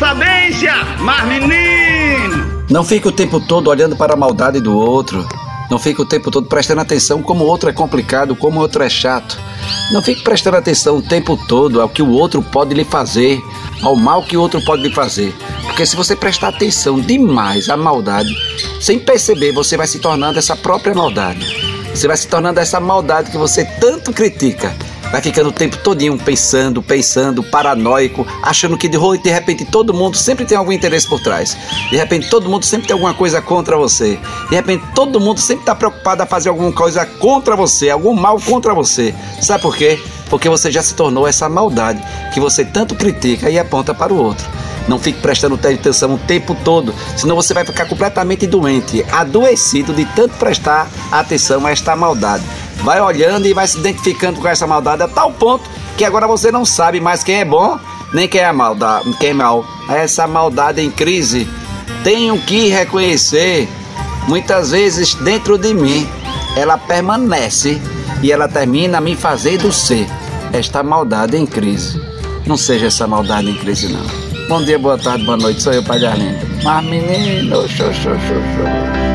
sabência, mas menino! Não fique o tempo todo olhando para a maldade do outro. Não fique o tempo todo prestando atenção como o outro é complicado, como o outro é chato. Não fique prestando atenção o tempo todo ao que o outro pode lhe fazer, ao mal que o outro pode lhe fazer. Porque se você prestar atenção demais à maldade, sem perceber, você vai se tornando essa própria maldade. Você vai se tornando essa maldade que você tanto critica vai ficando o tempo todinho pensando, pensando, paranoico, achando que de repente todo mundo sempre tem algum interesse por trás. De repente todo mundo sempre tem alguma coisa contra você. De repente todo mundo sempre está preocupado a fazer alguma coisa contra você, algum mal contra você. Sabe por quê? Porque você já se tornou essa maldade que você tanto critica e aponta para o outro. Não fique prestando atenção o tempo todo, senão você vai ficar completamente doente, adoecido de tanto prestar atenção a esta maldade vai olhando e vai se identificando com essa maldade a tal ponto que agora você não sabe mais quem é bom nem quem é maldade, quem é mal. Essa maldade em crise tenho que reconhecer muitas vezes dentro de mim ela permanece e ela termina me fazendo ser esta maldade em crise. Não seja essa maldade em crise não. Bom dia, boa tarde, boa noite. Sou eu, Pai Arlindo. Mas menino, xô, xô, xô, xô.